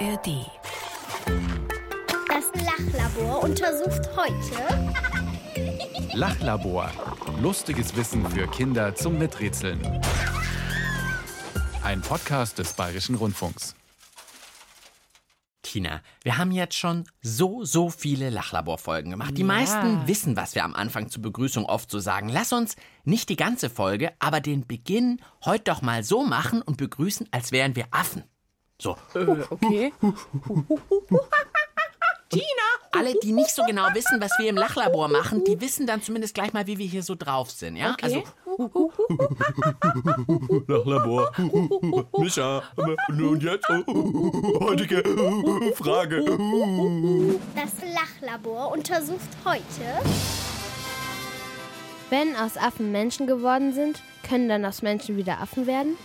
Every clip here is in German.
ARD. Das Lachlabor untersucht heute Lachlabor. Lustiges Wissen für Kinder zum Miträtseln. Ein Podcast des Bayerischen Rundfunks. Tina, wir haben jetzt schon so, so viele Lachlaborfolgen gemacht. Die Ja. meisten wissen, was wir am Anfang zur Begrüßung oft so sagen. Lass uns nicht die ganze Folge, aber den Beginn heute doch mal so machen und begrüßen, als wären wir Affen. So, Okay. alle, die nicht so genau wissen, was wir im Lachlabor machen, die wissen dann zumindest gleich mal, wie wir hier so drauf sind, ja? Okay. Also, Lachlabor. Micha, und jetzt heutige Frage. Das Lachlabor untersucht heute Wenn aus Affen Menschen geworden sind, können dann aus Menschen wieder Affen werden?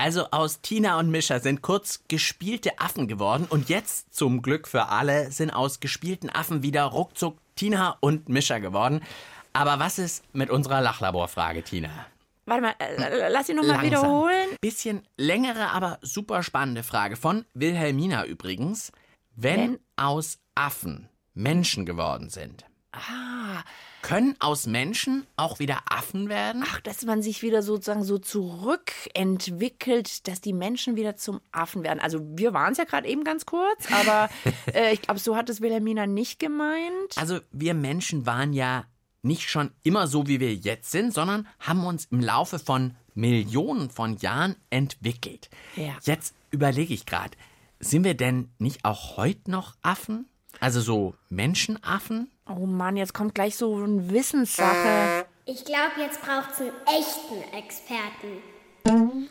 Also aus Tina und Mischa sind kurz gespielte Affen geworden und jetzt zum Glück für alle sind aus gespielten Affen wieder ruckzuck Tina und Mischa geworden. Aber was ist mit unserer Lachlaborfrage, Tina? Warte mal, äh, lass ihn noch mal Langsam. wiederholen. Bisschen längere, aber super spannende Frage von Wilhelmina übrigens. Wenn, Wenn- aus Affen Menschen geworden sind, Ah, können aus Menschen auch wieder Affen werden? ach, dass man sich wieder sozusagen so zurückentwickelt, dass die Menschen wieder zum Affen werden. Also wir waren es ja gerade eben ganz kurz, aber äh, ich glaube, so hat es Wilhelmina nicht gemeint. Also wir Menschen waren ja nicht schon immer so, wie wir jetzt sind, sondern haben uns im Laufe von Millionen von Jahren entwickelt. Ja. Jetzt überlege ich gerade, sind wir denn nicht auch heute noch Affen? Also so Menschenaffen? Oh Mann, jetzt kommt gleich so eine Wissenssache. Ich glaube, jetzt braucht es einen echten Experten.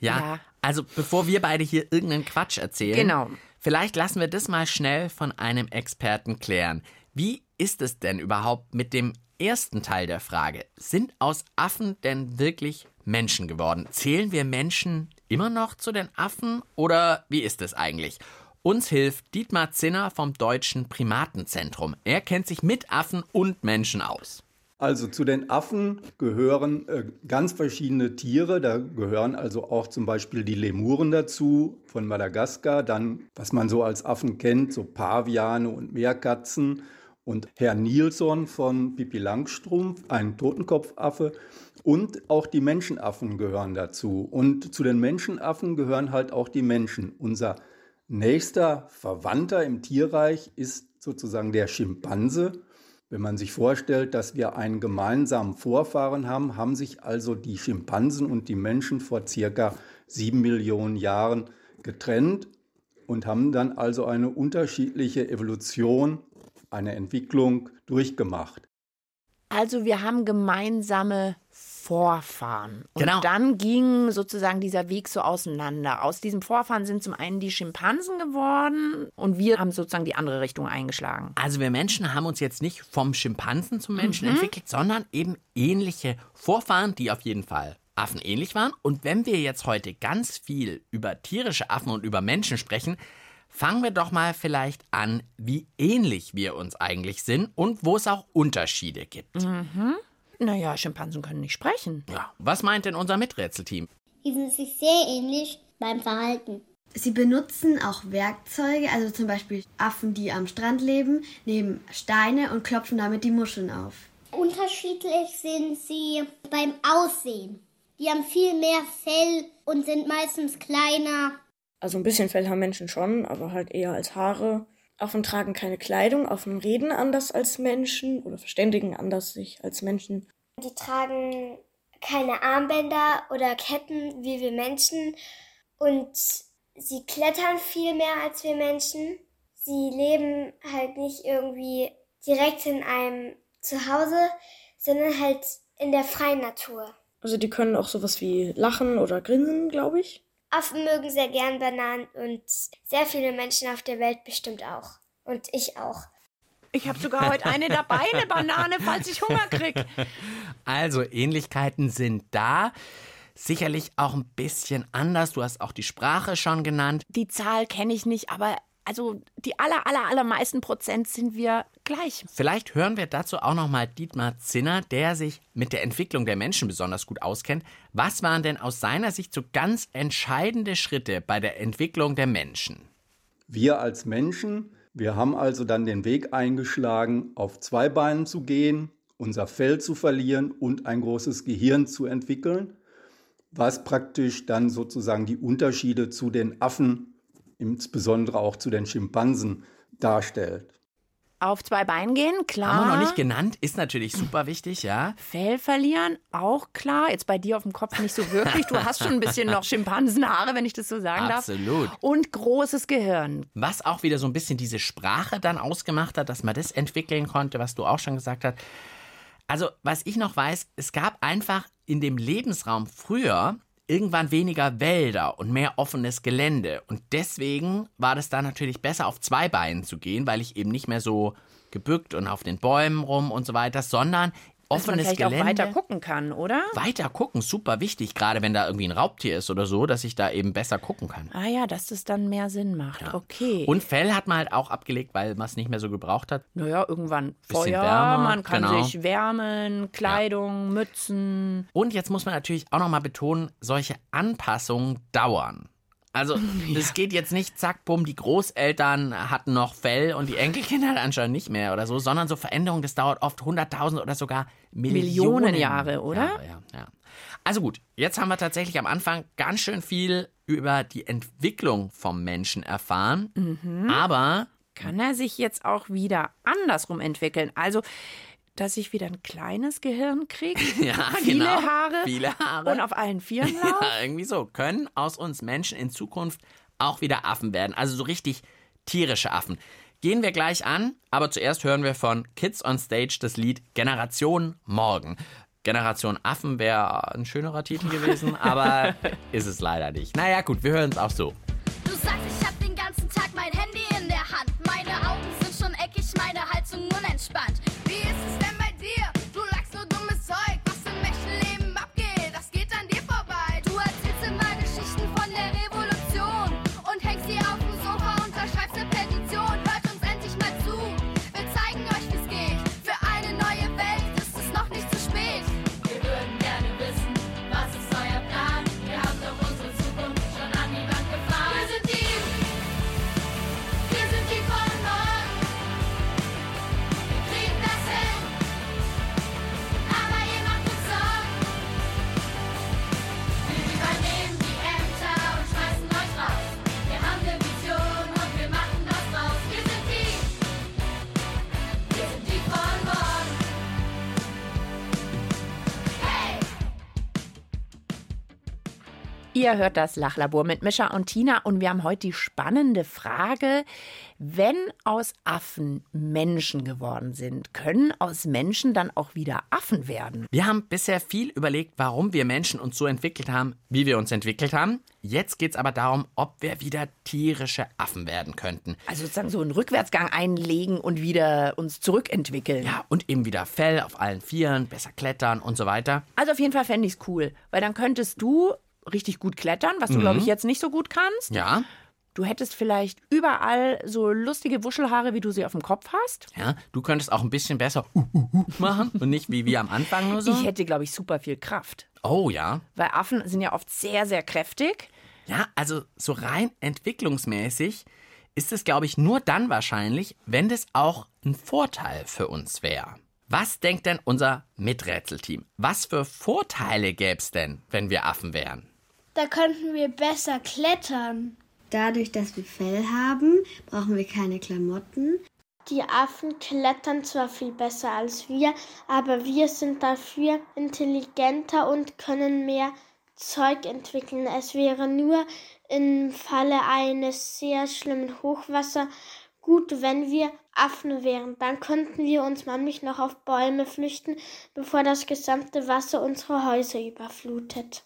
Ja, Ja. Also bevor wir beide hier irgendeinen Quatsch erzählen, Genau. vielleicht lassen wir das mal schnell von einem Experten klären. Wie ist es denn überhaupt mit dem ersten Teil der Frage? Sind aus Affen denn wirklich Menschen geworden? Zählen wir Menschen immer noch zu den Affen oder wie ist es eigentlich? Uns hilft Dietmar Zinner vom Deutschen Primatenzentrum. Er kennt sich mit Affen und Menschen aus. Also zu den Affen gehören äh, ganz verschiedene Tiere. Da gehören also auch zum Beispiel die Lemuren dazu von Madagaskar. Dann, was man so als Affen kennt, so Paviane und Meerkatzen. Und Herr Nilsson von Pippi Langstrumpf, ein Totenkopfaffe. Und auch die Menschenaffen gehören dazu. Und zu den Menschenaffen gehören halt auch die Menschen. Unser nächster Verwandter im Tierreich ist sozusagen der Schimpanse. Wenn man sich vorstellt, dass wir einen gemeinsamen Vorfahren haben, haben sich also die Schimpansen und die Menschen vor circa sieben Millionen Jahren getrennt und haben dann also eine unterschiedliche Evolution, eine Entwicklung durchgemacht. Also wir haben gemeinsame Vorfahren. Und Genau. dann ging sozusagen dieser Weg so auseinander. Aus diesem Vorfahren sind zum einen die Schimpansen geworden und wir haben sozusagen die andere Richtung eingeschlagen. Also wir Menschen haben uns jetzt nicht vom Schimpansen zum Menschen entwickelt, sondern eben ähnliche Vorfahren, die auf jeden Fall affenähnlich waren. Und wenn wir jetzt heute ganz viel über tierische Affen und über Menschen sprechen, fangen wir doch mal vielleicht an, wie ähnlich wir uns eigentlich sind und wo es auch Unterschiede gibt. Naja, Schimpansen können nicht sprechen. Ja, was meint denn unser Miträtselteam? Die sind sich sehr ähnlich beim Verhalten. Sie benutzen auch Werkzeuge, also zum Beispiel Affen, die am Strand leben, nehmen Steine und klopfen damit die Muscheln auf. Unterschiedlich sind sie beim Aussehen. Die haben viel mehr Fell und sind meistens kleiner. Also ein bisschen Fell haben Menschen schon, aber halt eher als Haare. Affen tragen keine Kleidung, Affen reden anders als Menschen oder verständigen anders sich als Menschen. Die tragen keine Armbänder oder Ketten wie wir Menschen und sie klettern viel mehr als wir Menschen. Sie leben halt nicht irgendwie direkt in einem Zuhause, sondern halt in der freien Natur. Also die können auch sowas wie lachen oder grinsen, glaube ich. Affen mögen sehr gern Bananen und sehr viele Menschen auf der Welt bestimmt auch. Und ich auch. Ich habe sogar heute eine dabei, eine Banane, falls ich Hunger krieg. Also Ähnlichkeiten sind da. Sicherlich auch ein bisschen anders. Du hast auch die Sprache schon genannt. Die Zahl kenne ich nicht, aber also die aller, aller, allermeisten Prozent sind wir gleich. Vielleicht hören wir dazu auch noch mal Dietmar Zinner, der sich mit der Entwicklung der Menschen besonders gut auskennt. Was waren denn aus seiner Sicht so ganz entscheidende Schritte bei der Entwicklung der Menschen? Wir als Menschen, wir haben also dann den Weg eingeschlagen, auf zwei Beinen zu gehen, unser Fell zu verlieren und ein großes Gehirn zu entwickeln, was praktisch dann sozusagen die Unterschiede zu den Affen insbesondere auch zu den Schimpansen darstellt. Auf zwei Beinen gehen, klar. Haben wir noch nicht genannt, ist natürlich super wichtig, ja. Fell verlieren, auch klar. Jetzt bei dir auf dem Kopf nicht so wirklich. Du hast schon ein bisschen noch Schimpansenhaare, wenn ich das so sagen Absolut. darf. Und großes Gehirn. Was auch wieder so ein bisschen diese Sprache dann ausgemacht hat, dass man das entwickeln konnte, was du auch schon gesagt hast. Also, was ich noch weiß, es gab einfach in dem Lebensraum früher irgendwann weniger Wälder und mehr offenes Gelände. Und deswegen war das da natürlich besser, auf zwei Beinen zu gehen, weil ich eben nicht mehr so gebückt und auf den Bäumen rum und so weiter, sondern offenes Dass man Gelände. auch weiter gucken kann, oder? Weiter gucken, super wichtig, gerade wenn da irgendwie ein Raubtier ist oder so, dass ich da eben besser gucken kann. Ah ja, dass das dann mehr Sinn macht. Ja. Okay. Und Fell hat man halt auch abgelegt, weil man es nicht mehr so gebraucht hat. naja, irgendwann Feuer, wärmer, man kann genau. sich wärmen, Kleidung, Mützen. Und jetzt muss man natürlich auch nochmal betonen, solche Anpassungen dauern. Also, es geht jetzt nicht, zack, bumm, die Großeltern hatten noch Fell und die Enkelkinder anscheinend nicht mehr oder so, sondern so Veränderungen, das dauert oft 100.000 oder sogar Millionen, Millionen Jahre, oder? Ja, ja. Also gut, jetzt haben wir tatsächlich am Anfang ganz schön viel über die Entwicklung vom Menschen erfahren, Mhm. aber Kann er sich jetzt auch wieder andersrum entwickeln? Also, dass ich wieder ein kleines Gehirn kriege, ja, viele genau, Haare viele Haare und auf allen Vieren laufe? Ja, irgendwie so. Können aus uns Menschen in Zukunft auch wieder Affen werden. Also so richtig tierische Affen. Gehen wir gleich an, aber zuerst hören wir von Kids on Stage das Lied Generation Morgen. Generation Affen wäre ein schönerer Titel gewesen, aber ist es leider nicht. Naja, gut, wir hören es auch so. Du sagst, ich hab den ganzen Tag mein Handy in der Hand. Meine Augen sind schon eckig, meine Haltung unentspannt. Ihr hört das Lachlabor mit Mischa und Tina und wir haben heute die spannende Frage, wenn aus Affen Menschen geworden sind, können aus Menschen dann auch wieder Affen werden? Wir haben bisher viel überlegt, warum wir Menschen uns so entwickelt haben, wie wir uns entwickelt haben. Jetzt geht es aber darum, ob wir wieder tierische Affen werden könnten. Also sozusagen so einen Rückwärtsgang einlegen und wieder uns zurückentwickeln. Ja, und eben wieder Fell auf allen Vieren, besser klettern und so weiter. Also auf jeden Fall fände ich es cool, weil dann könntest du richtig gut klettern, was du, glaube ich, jetzt nicht so gut kannst. Ja, Du hättest vielleicht überall so lustige Wuschelhaare, wie du sie auf dem Kopf hast. ja, du könntest auch ein bisschen besser uh, uh, uh machen und nicht wie wir am Anfang nur so. Ich hätte, glaube ich, super viel Kraft. oh ja. Weil Affen sind ja oft sehr, sehr kräftig. Ja, also so rein entwicklungsmäßig ist es, glaube ich, nur dann wahrscheinlich, wenn das auch ein Vorteil für uns wäre. Was denkt denn unser Miträtselteam? Was für Vorteile gäbe es denn, wenn wir Affen wären? Da könnten wir besser klettern. Dadurch, dass wir Fell haben, brauchen wir keine Klamotten. Die Affen klettern zwar viel besser als wir, aber wir sind dafür intelligenter und können mehr Zeug entwickeln. Es wäre nur im Falle eines sehr schlimmen Hochwasser gut, wenn wir Affen wären. Dann könnten wir uns nämlich noch auf Bäume flüchten, bevor das gesamte Wasser unsere Häuser überflutet.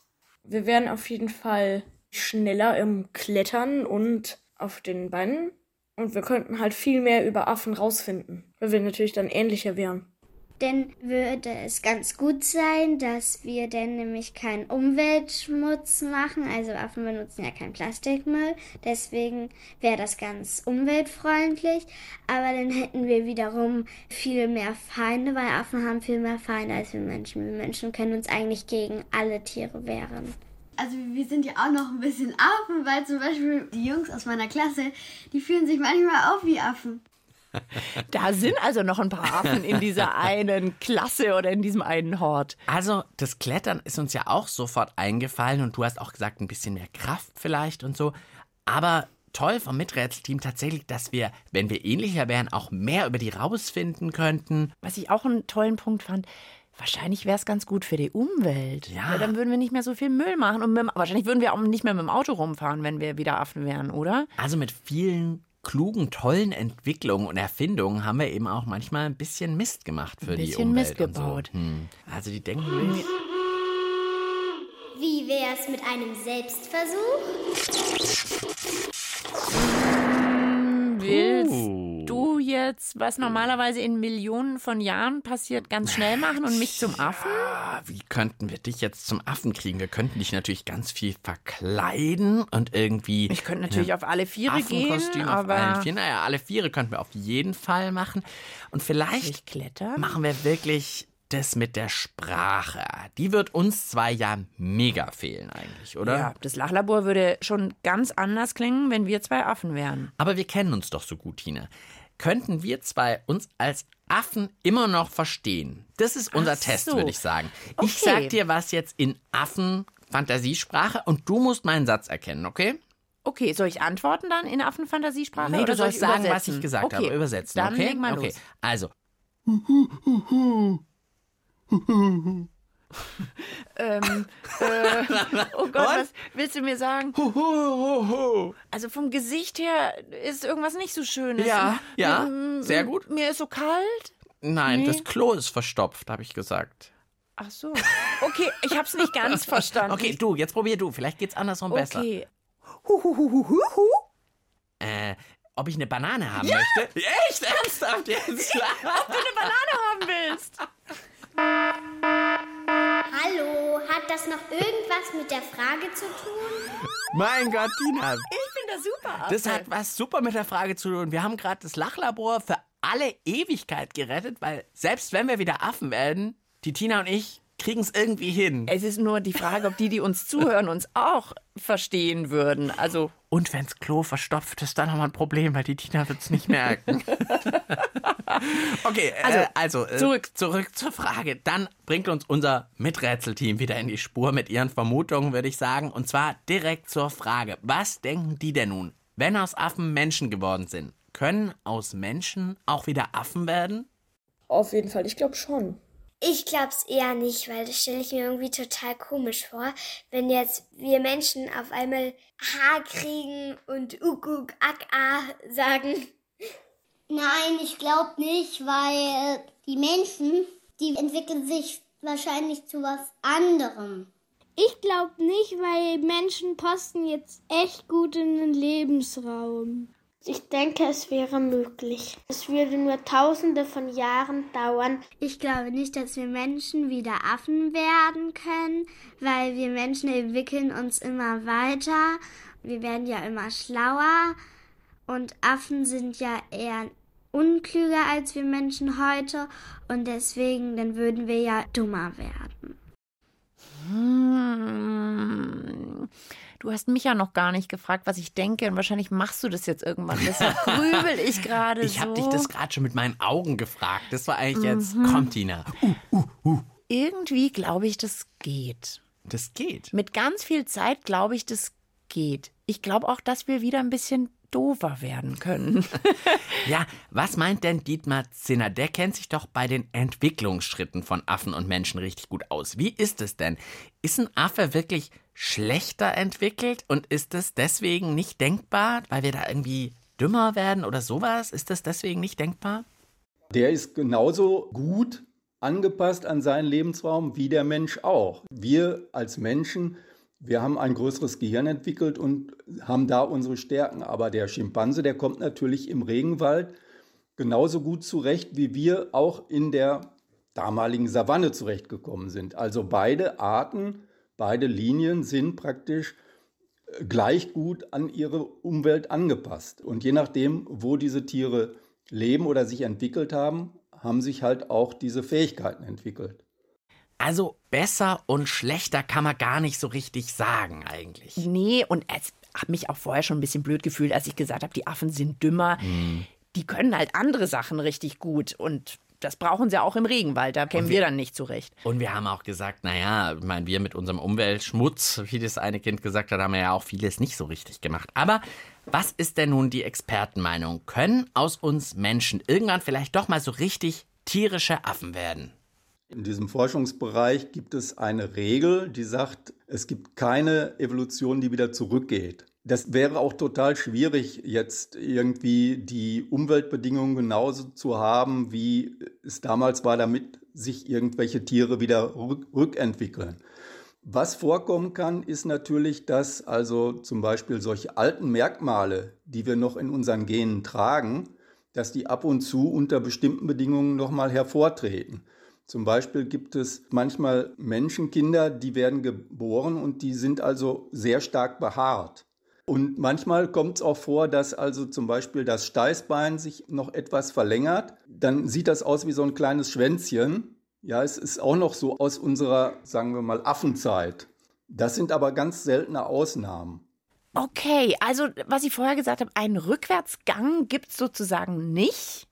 Wir wären auf jeden Fall schneller im Klettern und auf den Beinen. Und wir könnten halt viel mehr über Affen rausfinden, weil wir natürlich dann ähnlicher wären. Dann würde es ganz gut sein, dass wir dann nämlich keinen Umweltschmutz machen. Also Affen benutzen ja keinen Plastikmüll. Deswegen wäre das ganz umweltfreundlich. Aber dann hätten wir wiederum viel mehr Feinde, weil Affen haben viel mehr Feinde als wir Menschen. Wir Menschen können uns eigentlich gegen alle Tiere wehren also wir sind ja auch noch ein bisschen Affen, weil zum Beispiel die Jungs aus meiner Klasse, die fühlen sich manchmal auch wie Affen. Da sind also noch ein paar Affen in dieser einen Klasse oder in diesem einen Hort. Also, das Klettern ist uns ja auch sofort eingefallen und du hast auch gesagt, ein bisschen mehr Kraft vielleicht und so. Aber toll vom Miträtselteam tatsächlich, dass wir, wenn wir ähnlicher wären, auch mehr über die rausfinden könnten. Was ich auch einen tollen Punkt fand, wahrscheinlich wäre es ganz gut für die Umwelt. Ja. Weil dann würden wir nicht mehr so viel Müll machen und mit, wahrscheinlich würden wir auch nicht mehr mit dem Auto rumfahren, wenn wir wieder Affen wären, oder? Also mit vielen klugen, tollen Entwicklungen und Erfindungen haben wir eben auch manchmal ein bisschen Mist gemacht für Ein die bisschen Umwelt. Mist und gebaut. So. Hm. Also die denken wirklich. Wie wär's mit einem Selbstversuch? Willst Uh. du jetzt, was normalerweise in Millionen von Jahren passiert, ganz schnell machen und mich zum Affen? Ah, Wie könnten wir dich jetzt zum Affen kriegen? Wir könnten dich natürlich ganz viel verkleiden und irgendwie. Ich könnte natürlich auf alle Viere gehen, Affenkostüm auf aber allen Vieren. Naja, alle Viere könnten wir auf jeden Fall machen. Und vielleicht machen wir wirklich das mit der Sprache. Die wird uns zwei ja mega fehlen eigentlich, oder? Ja, das Lachlabor würde schon ganz anders klingen, wenn wir zwei Affen wären. Aber wir kennen uns doch so gut, Tina. Könnten wir zwei uns als Affen immer noch verstehen? Das ist unser Ach Test, so. würde ich sagen. Ich Okay. sag dir was jetzt in Affen-Fantasiesprache und du musst meinen Satz erkennen, okay? Okay, soll ich antworten dann in Affenfantasiesprache? Nee, oder du soll sollst ich sagen, was übersetzen? ich gesagt okay. habe. Übersetzen, Dann okay? leg mal okay. los. Also, Ähm, äh, oh Gott, was willst du mir sagen? Also vom Gesicht her ist irgendwas nicht so schönes. Ja, ja, Mm, sehr gut. Mir ist so kalt. nein, Nee. das Klo ist verstopft, habe ich gesagt. Ach so. Okay, ich hab's nicht ganz verstanden. Okay, du, jetzt probier du. Vielleicht geht's andersrum besser. Okay. Äh, ob ich eine Banane haben möchte? Echt? Ernsthaft jetzt? Ob du eine Banane haben willst? Hat das noch irgendwas mit der Frage zu tun? mein Gott, Tina. Ich bin da super. Das hat was super mit der Frage zu tun. Wir haben gerade das Lachlabor für alle Ewigkeit gerettet, weil selbst wenn wir wieder Affen werden, die Tina und ich kriegen es irgendwie hin. Es ist nur die Frage, ob die, die uns zuhören, uns auch verstehen würden. Also, Und wenn's Klo verstopft ist, dann haben wir ein Problem, weil die Tina wird's nicht merken. okay, also, äh, also äh, zurück. zurück zur Frage. Dann bringt uns unser Miträtselteam wieder in die Spur mit ihren Vermutungen, würde ich sagen. Und zwar direkt zur Frage. Was denken die denn nun, wenn aus Affen Menschen geworden sind? Können aus Menschen auch wieder Affen werden? Auf jeden Fall, ich glaube schon. Ich glaub's eher nicht, weil das stelle ich mir irgendwie total komisch vor, wenn jetzt wir Menschen auf einmal Haar kriegen und Ukuk ak a sagen. Nein, ich glaube nicht, weil die Menschen, die entwickeln sich wahrscheinlich zu was anderem. Ich glaube nicht, weil Menschen posten jetzt echt gut in den Lebensraum. Ich denke, es wäre möglich. Es würde nur tausende von Jahren dauern. Ich glaube nicht, dass wir Menschen wieder Affen werden können, weil wir Menschen entwickeln uns immer weiter. Wir werden ja immer schlauer und Affen sind ja eher unklüger als wir Menschen heute und deswegen dann würden wir ja dummer werden. Du hast mich ja noch gar nicht gefragt, was ich denke. Und wahrscheinlich machst du das jetzt irgendwann. Deshalb grübel ich gerade so. Ich habe dich das gerade schon mit meinen Augen gefragt. Das war eigentlich jetzt, Mhm. komm Tina, Irgendwie glaube ich, das geht. das geht. Mit ganz viel Zeit glaube ich, das geht. Ich glaube auch, dass wir wieder ein bisschen doofer werden können. Ja, was meint denn Dietmar Zinner? Der kennt sich doch bei den Entwicklungsschritten von Affen und Menschen richtig gut aus. Wie ist es denn? Ist ein Affe wirklich schlechter entwickelt und ist es deswegen nicht denkbar, weil wir da irgendwie dümmer werden oder sowas? Ist das deswegen nicht denkbar? Der ist genauso gut angepasst an seinen Lebensraum wie der Mensch auch. Wir als Menschen, wir haben ein größeres Gehirn entwickelt und haben da unsere Stärken. Aber der Schimpanse, der kommt natürlich im Regenwald genauso gut zurecht wie wir auch in der damaligen Savanne zurechtgekommen sind. Also beide Arten, beide Linien sind praktisch äh, gleich gut an ihre Umwelt angepasst. Und je nachdem, wo diese Tiere leben oder sich entwickelt haben, haben sich halt auch diese Fähigkeiten entwickelt. Also besser und schlechter kann man gar nicht so richtig sagen eigentlich. Nee, und es hat mich auch vorher schon ein bisschen blöd gefühlt, als ich gesagt habe, die Affen sind dümmer. Mhm. Die können halt andere Sachen richtig gut und das brauchen sie auch im Regenwald, da kämen wir wir- dann nicht zurecht. Und wir haben auch gesagt, naja, ich meine, wir mit unserem Umweltschmutz, wie das eine Kind gesagt hat, haben wir ja auch vieles nicht so richtig gemacht. Aber was ist denn nun die Expertenmeinung? Können aus uns Menschen irgendwann vielleicht doch mal so richtig tierische Affen werden? In diesem Forschungsbereich gibt es eine Regel, die sagt, es gibt keine Evolution, die wieder zurückgeht. Das wäre auch total schwierig, jetzt irgendwie die Umweltbedingungen genauso zu haben, wie es damals war, damit sich irgendwelche Tiere wieder rück rückentwickeln. Was vorkommen kann, ist natürlich, dass also zum Beispiel solche alten Merkmale, die wir noch in unseren Genen tragen, dass die ab und zu unter bestimmten Bedingungen nochmal hervortreten. Zum Beispiel gibt es manchmal Menschenkinder, die werden geboren und die sind also sehr stark behaart. Und manchmal kommt es auch vor, dass also zum Beispiel das Steißbein sich noch etwas verlängert. Dann sieht das aus wie so ein kleines Schwänzchen. Ja, es ist auch noch so aus unserer, sagen wir mal, Affenzeit. Das sind aber ganz seltene Ausnahmen. Okay, also was ich vorher gesagt habe, einen Rückwärtsgang gibt es sozusagen nicht.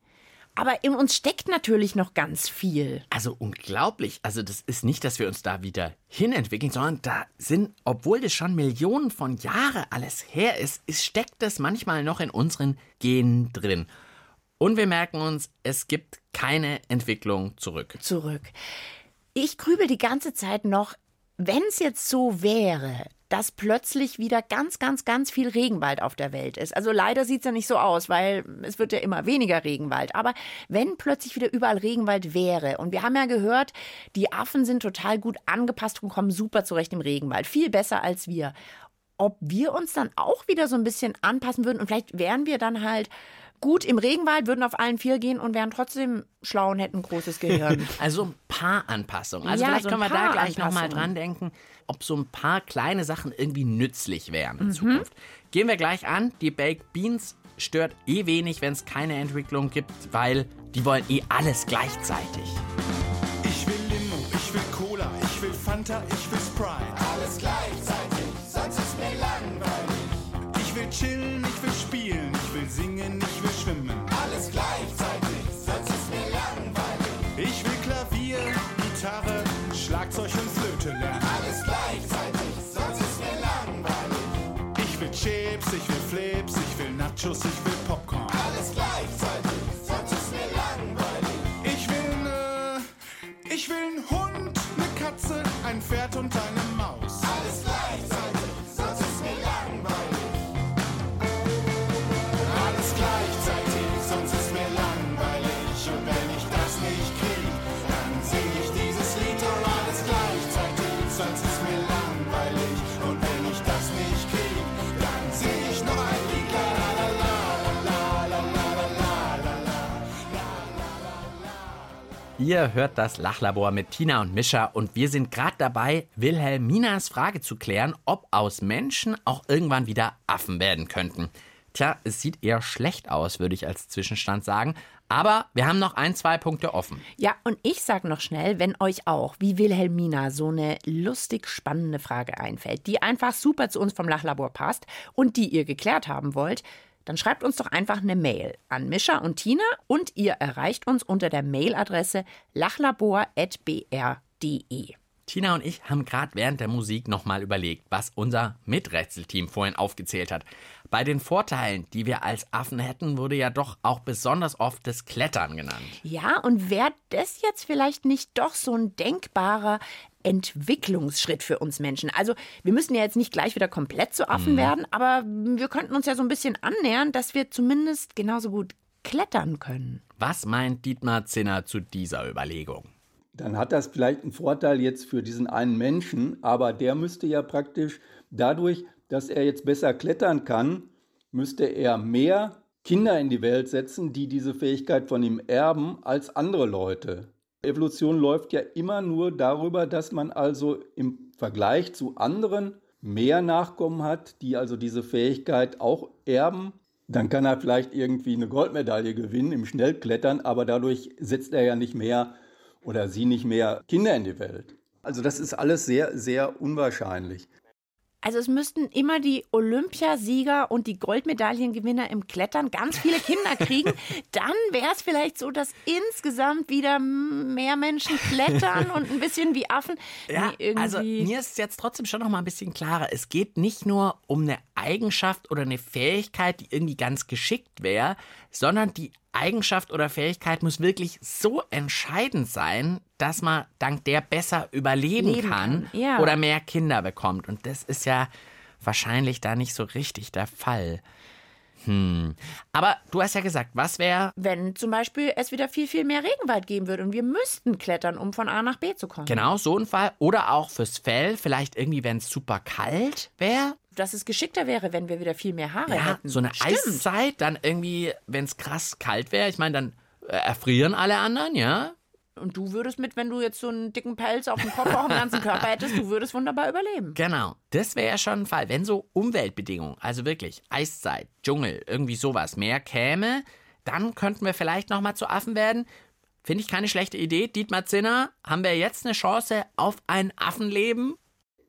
Aber in uns steckt natürlich noch ganz viel. Also unglaublich. Also das ist nicht, dass wir uns da wieder hinentwickeln, sondern da sind, obwohl das schon Millionen von Jahren alles her ist, ist steckt das manchmal noch in unseren Genen drin. Und wir merken uns, es gibt keine Entwicklung zurück. Zurück. Ich grübel die ganze Zeit noch, wenn es jetzt so wäre, dass plötzlich wieder ganz, ganz, ganz viel Regenwald auf der Welt ist. Also leider sieht es ja nicht so aus, weil es wird ja immer weniger Regenwald. Aber wenn plötzlich wieder überall Regenwald wäre, und wir haben ja gehört, die Affen sind total gut angepasst und kommen super zurecht im Regenwald. Viel besser als wir. Ob wir uns dann auch wieder so ein bisschen anpassen würden und vielleicht wären wir dann halt gut im Regenwald, würden auf allen vier gehen und wären trotzdem schlau und hätten ein großes Gehirn. Also ein paar Anpassungen. Also Ja, vielleicht so können wir da gleich nochmal dran denken, ob so ein paar kleine Sachen irgendwie nützlich wären in Mhm. Zukunft. Gehen wir gleich an. Die Baked Beans stört eh wenig, wenn es keine Entwicklung gibt, weil die wollen eh alles gleichzeitig. Ich will Limo, ich will Cola, ich will Fanta, ich will Sprite. Alles gleichzeitig, sonst ist mir langweilig. Ich will chillen, ich will spielen, ich will singen, Ihr hört das Lachlabor mit Tina und Mischa und wir sind gerade dabei, Wilhelminas Frage zu klären, ob aus Menschen auch irgendwann wieder Affen werden könnten. Tja, es sieht eher schlecht aus, würde ich als Zwischenstand sagen. Aber wir haben noch ein, zwei Punkte offen. Ja, und ich sag noch schnell, wenn euch auch, wie Wilhelmina, so eine lustig spannende Frage einfällt, die einfach super zu uns vom Lachlabor passt und die ihr geklärt haben wollt, dann schreibt uns doch einfach eine Mail an Mischa und Tina und ihr erreicht uns unter der Mailadresse lachlabor.br.de. Tina und ich haben gerade während der Musik nochmal überlegt, was unser Miträtselteam vorhin aufgezählt hat. Bei den Vorteilen, die wir als Affen hätten, wurde ja doch auch besonders oft das Klettern genannt. Ja, und wäre das jetzt vielleicht nicht doch so ein denkbarer Entwicklungsschritt für uns Menschen? Also, wir müssen ja jetzt nicht gleich wieder komplett zu Affen Mhm. werden, aber wir könnten uns ja so ein bisschen annähern, dass wir zumindest genauso gut klettern können. Was meint Dietmar Zinner zu dieser Überlegung? Dann hat das vielleicht einen Vorteil jetzt für diesen einen Menschen, aber der müsste ja praktisch dadurch, dass er jetzt besser klettern kann, müsste er mehr Kinder in die Welt setzen, die diese Fähigkeit von ihm erben, als andere Leute. Evolution läuft ja immer nur darüber, dass man also im Vergleich zu anderen mehr Nachkommen hat, die also diese Fähigkeit auch erben. Dann kann er vielleicht irgendwie eine Goldmedaille gewinnen im Schnellklettern, aber dadurch setzt er ja nicht mehr oder sie nicht mehr Kinder in die Welt. Also das ist alles sehr, sehr unwahrscheinlich. Also es müssten immer die Olympiasieger und die Goldmedaillengewinner im Klettern ganz viele Kinder kriegen. Dann wäre es vielleicht so, dass insgesamt wieder mehr Menschen klettern und ein bisschen wie Affen. Ja, Nee, also mir ist jetzt trotzdem schon noch mal ein bisschen klarer. Es geht nicht nur um eine Eigenschaft oder eine Fähigkeit, die irgendwie ganz geschickt wäre, sondern die Eigenschaft oder Fähigkeit muss wirklich so entscheidend sein, dass man dank der besser überleben Leben kann, kann, ja. oder mehr Kinder bekommt. Und das ist ja wahrscheinlich da nicht so richtig der Fall. Hm. Aber du hast ja gesagt, was wäre, Wenn zum Beispiel es wieder viel, viel mehr Regenwald geben würde und wir müssten klettern, um von A nach B zu kommen. genau so ein Fall, oder auch fürs Fell, vielleicht irgendwie, wenn es super kalt wäre, Dass es geschickter wäre, wenn wir wieder viel mehr Haare Ja, hätten. so eine Stimmt. Eiszeit, dann irgendwie, wenn es krass kalt wäre, ich meine, dann äh, erfrieren alle anderen, ja? Und du würdest mit, wenn du jetzt so einen dicken Pelz auf dem Kopf, auch im ganzen Körper hättest, du würdest wunderbar überleben. Genau. Das wäre ja schon ein Fall. Wenn so Umweltbedingungen, also wirklich Eiszeit, Dschungel, irgendwie sowas mehr käme, dann könnten wir vielleicht nochmal zu Affen werden. Finde ich keine schlechte Idee. Dietmar Zinner, haben wir jetzt eine Chance auf ein Affenleben?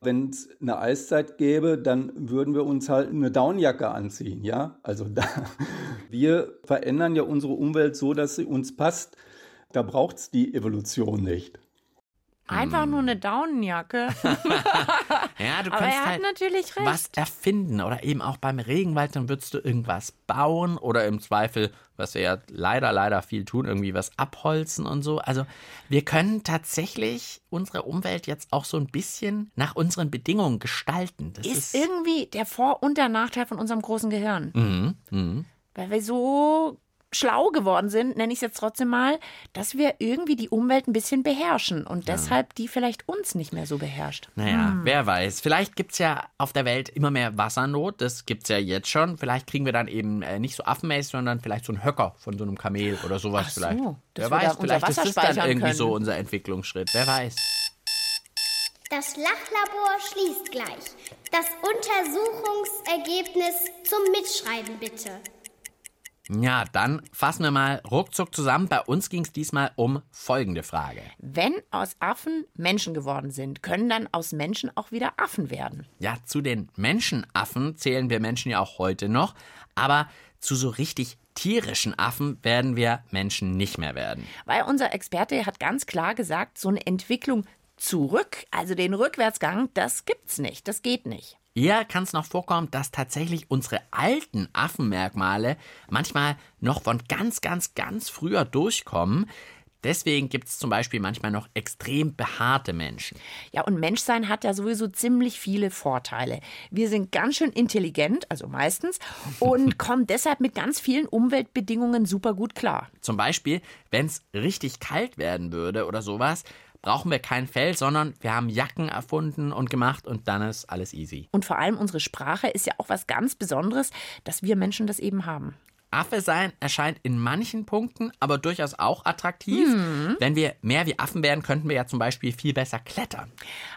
Wenn es eine Eiszeit gäbe, dann würden wir uns halt eine Downjacke anziehen, ja? Also da, wir verändern ja unsere Umwelt so, dass sie uns passt. Da braucht es die Evolution nicht. Einfach nur eine Daunenjacke. Ja, du Aber kannst er hat halt natürlich recht. was erfinden oder eben auch beim Regenwald, dann würdest du irgendwas bauen oder im Zweifel, was wir ja leider, leider viel tun, irgendwie was abholzen und so. Also wir können tatsächlich unsere Umwelt jetzt auch so ein bisschen nach unseren Bedingungen gestalten. Das ist irgendwie der Vor- und der Nachteil von unserem großen Gehirn. Mhm, mhm. Weil wir so schlau geworden sind, nenne ich es jetzt trotzdem mal, dass wir irgendwie die Umwelt ein bisschen beherrschen und deshalb die vielleicht uns nicht mehr so beherrscht. Naja, Hm. wer weiß. Vielleicht gibt es ja auf der Welt immer mehr Wassernot. Das gibt es ja jetzt schon. Vielleicht kriegen wir dann eben äh, nicht so affenmäßig, sondern vielleicht so einen Höcker von so einem Kamel oder sowas Ach so, vielleicht. Wer weiß, vielleicht ist das dann irgendwie können. so unser Entwicklungsschritt. Wer weiß. Das Lachlabor schließt gleich. Das Untersuchungsergebnis zum Mitschreiben bitte. Ja, dann fassen wir mal ruckzuck zusammen. Bei uns ging es diesmal um folgende Frage. Wenn aus Affen Menschen geworden sind, können dann aus Menschen auch wieder Affen werden. Ja, zu den Menschenaffen zählen wir Menschen ja auch heute noch, aber zu so richtig tierischen Affen werden wir Menschen nicht mehr werden. Weil unser Experte hat ganz klar gesagt, so eine Entwicklung zurück, also den Rückwärtsgang, das gibt's nicht, das geht nicht. Eher kann es noch vorkommen, dass tatsächlich unsere alten Affenmerkmale manchmal noch von ganz, ganz, ganz früher durchkommen. Deswegen gibt es zum Beispiel manchmal noch extrem behaarte Menschen. Ja, und Menschsein hat ja sowieso ziemlich viele Vorteile. Wir sind ganz schön intelligent, also meistens, und kommen deshalb mit ganz vielen Umweltbedingungen super gut klar. Zum Beispiel, wenn es richtig kalt werden würde oder sowas, brauchen wir kein Fell, sondern wir haben Jacken erfunden und gemacht und dann ist alles easy. Und vor allem unsere Sprache ist ja auch was ganz Besonderes, dass wir Menschen das eben haben. Affe sein erscheint in manchen Punkten aber durchaus auch attraktiv. Wenn wir mehr wie Affen wären, könnten wir ja zum Beispiel viel besser klettern.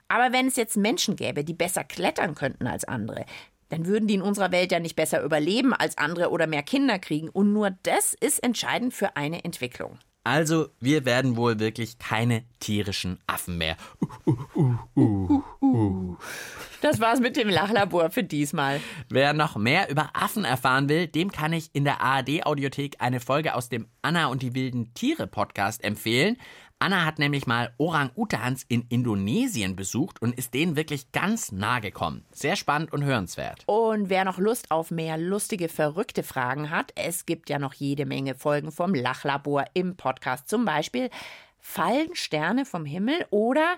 Aber wenn es jetzt Menschen gäbe, die besser klettern könnten als andere, dann würden die in unserer Welt ja nicht besser überleben als andere oder mehr Kinder kriegen. Und nur das ist entscheidend für eine Entwicklung. Also, wir werden wohl wirklich keine tierischen Affen mehr. Das war's mit dem Lachlabor für diesmal. Wer noch mehr über Affen erfahren will, dem kann ich in der ARD-Audiothek eine Folge aus dem Anna und die wilden Tiere Podcast empfehlen. Anna hat nämlich mal Orang-Utans in Indonesien besucht und ist denen wirklich ganz nahe gekommen. Sehr spannend und hörenswert. Und wer noch Lust auf mehr lustige, verrückte Fragen hat, es gibt ja noch jede Menge Folgen vom Lachlabor im Podcast. Zum Beispiel, fallen Sterne vom Himmel oder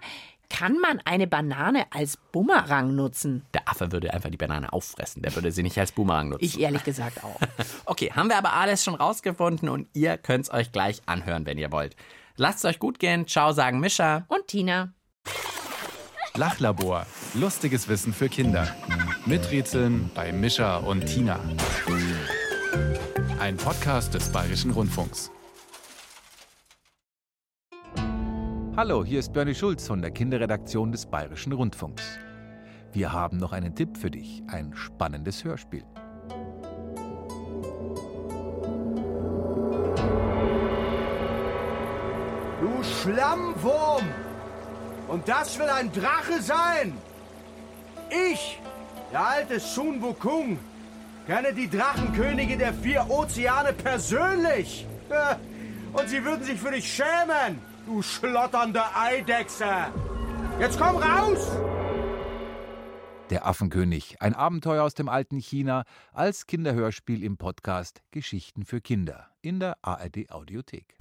kann man eine Banane als Bumerang nutzen? Der Affe würde einfach die Banane auffressen. Der würde sie nicht als Boomerang nutzen. Ich ehrlich gesagt auch. Okay, haben wir aber alles schon rausgefunden und ihr könnt es euch gleich anhören, wenn ihr wollt. Lasst es euch gut gehen. Ciao, sagen Mischa. Und Tina. Lachlabor. Lustiges Wissen für Kinder. Miträtseln bei Mischa und Tina. Ein Podcast des Bayerischen Rundfunks. Hallo, hier ist Bernie Schulz von der Kinderredaktion des Bayerischen Rundfunks. Wir haben noch einen Tipp für dich, ein spannendes Hörspiel. Schlammwurm! Und das will ein Drache sein? Ich, der alte Sun Wukong, kenne die Drachenkönige der vier Ozeane persönlich. Und sie würden sich für dich schämen, du schlotternde Eidechse. Jetzt komm raus! Der Affenkönig, ein Abenteuer aus dem alten China als Kinderhörspiel im Podcast Geschichten für Kinder in der ARD Audiothek.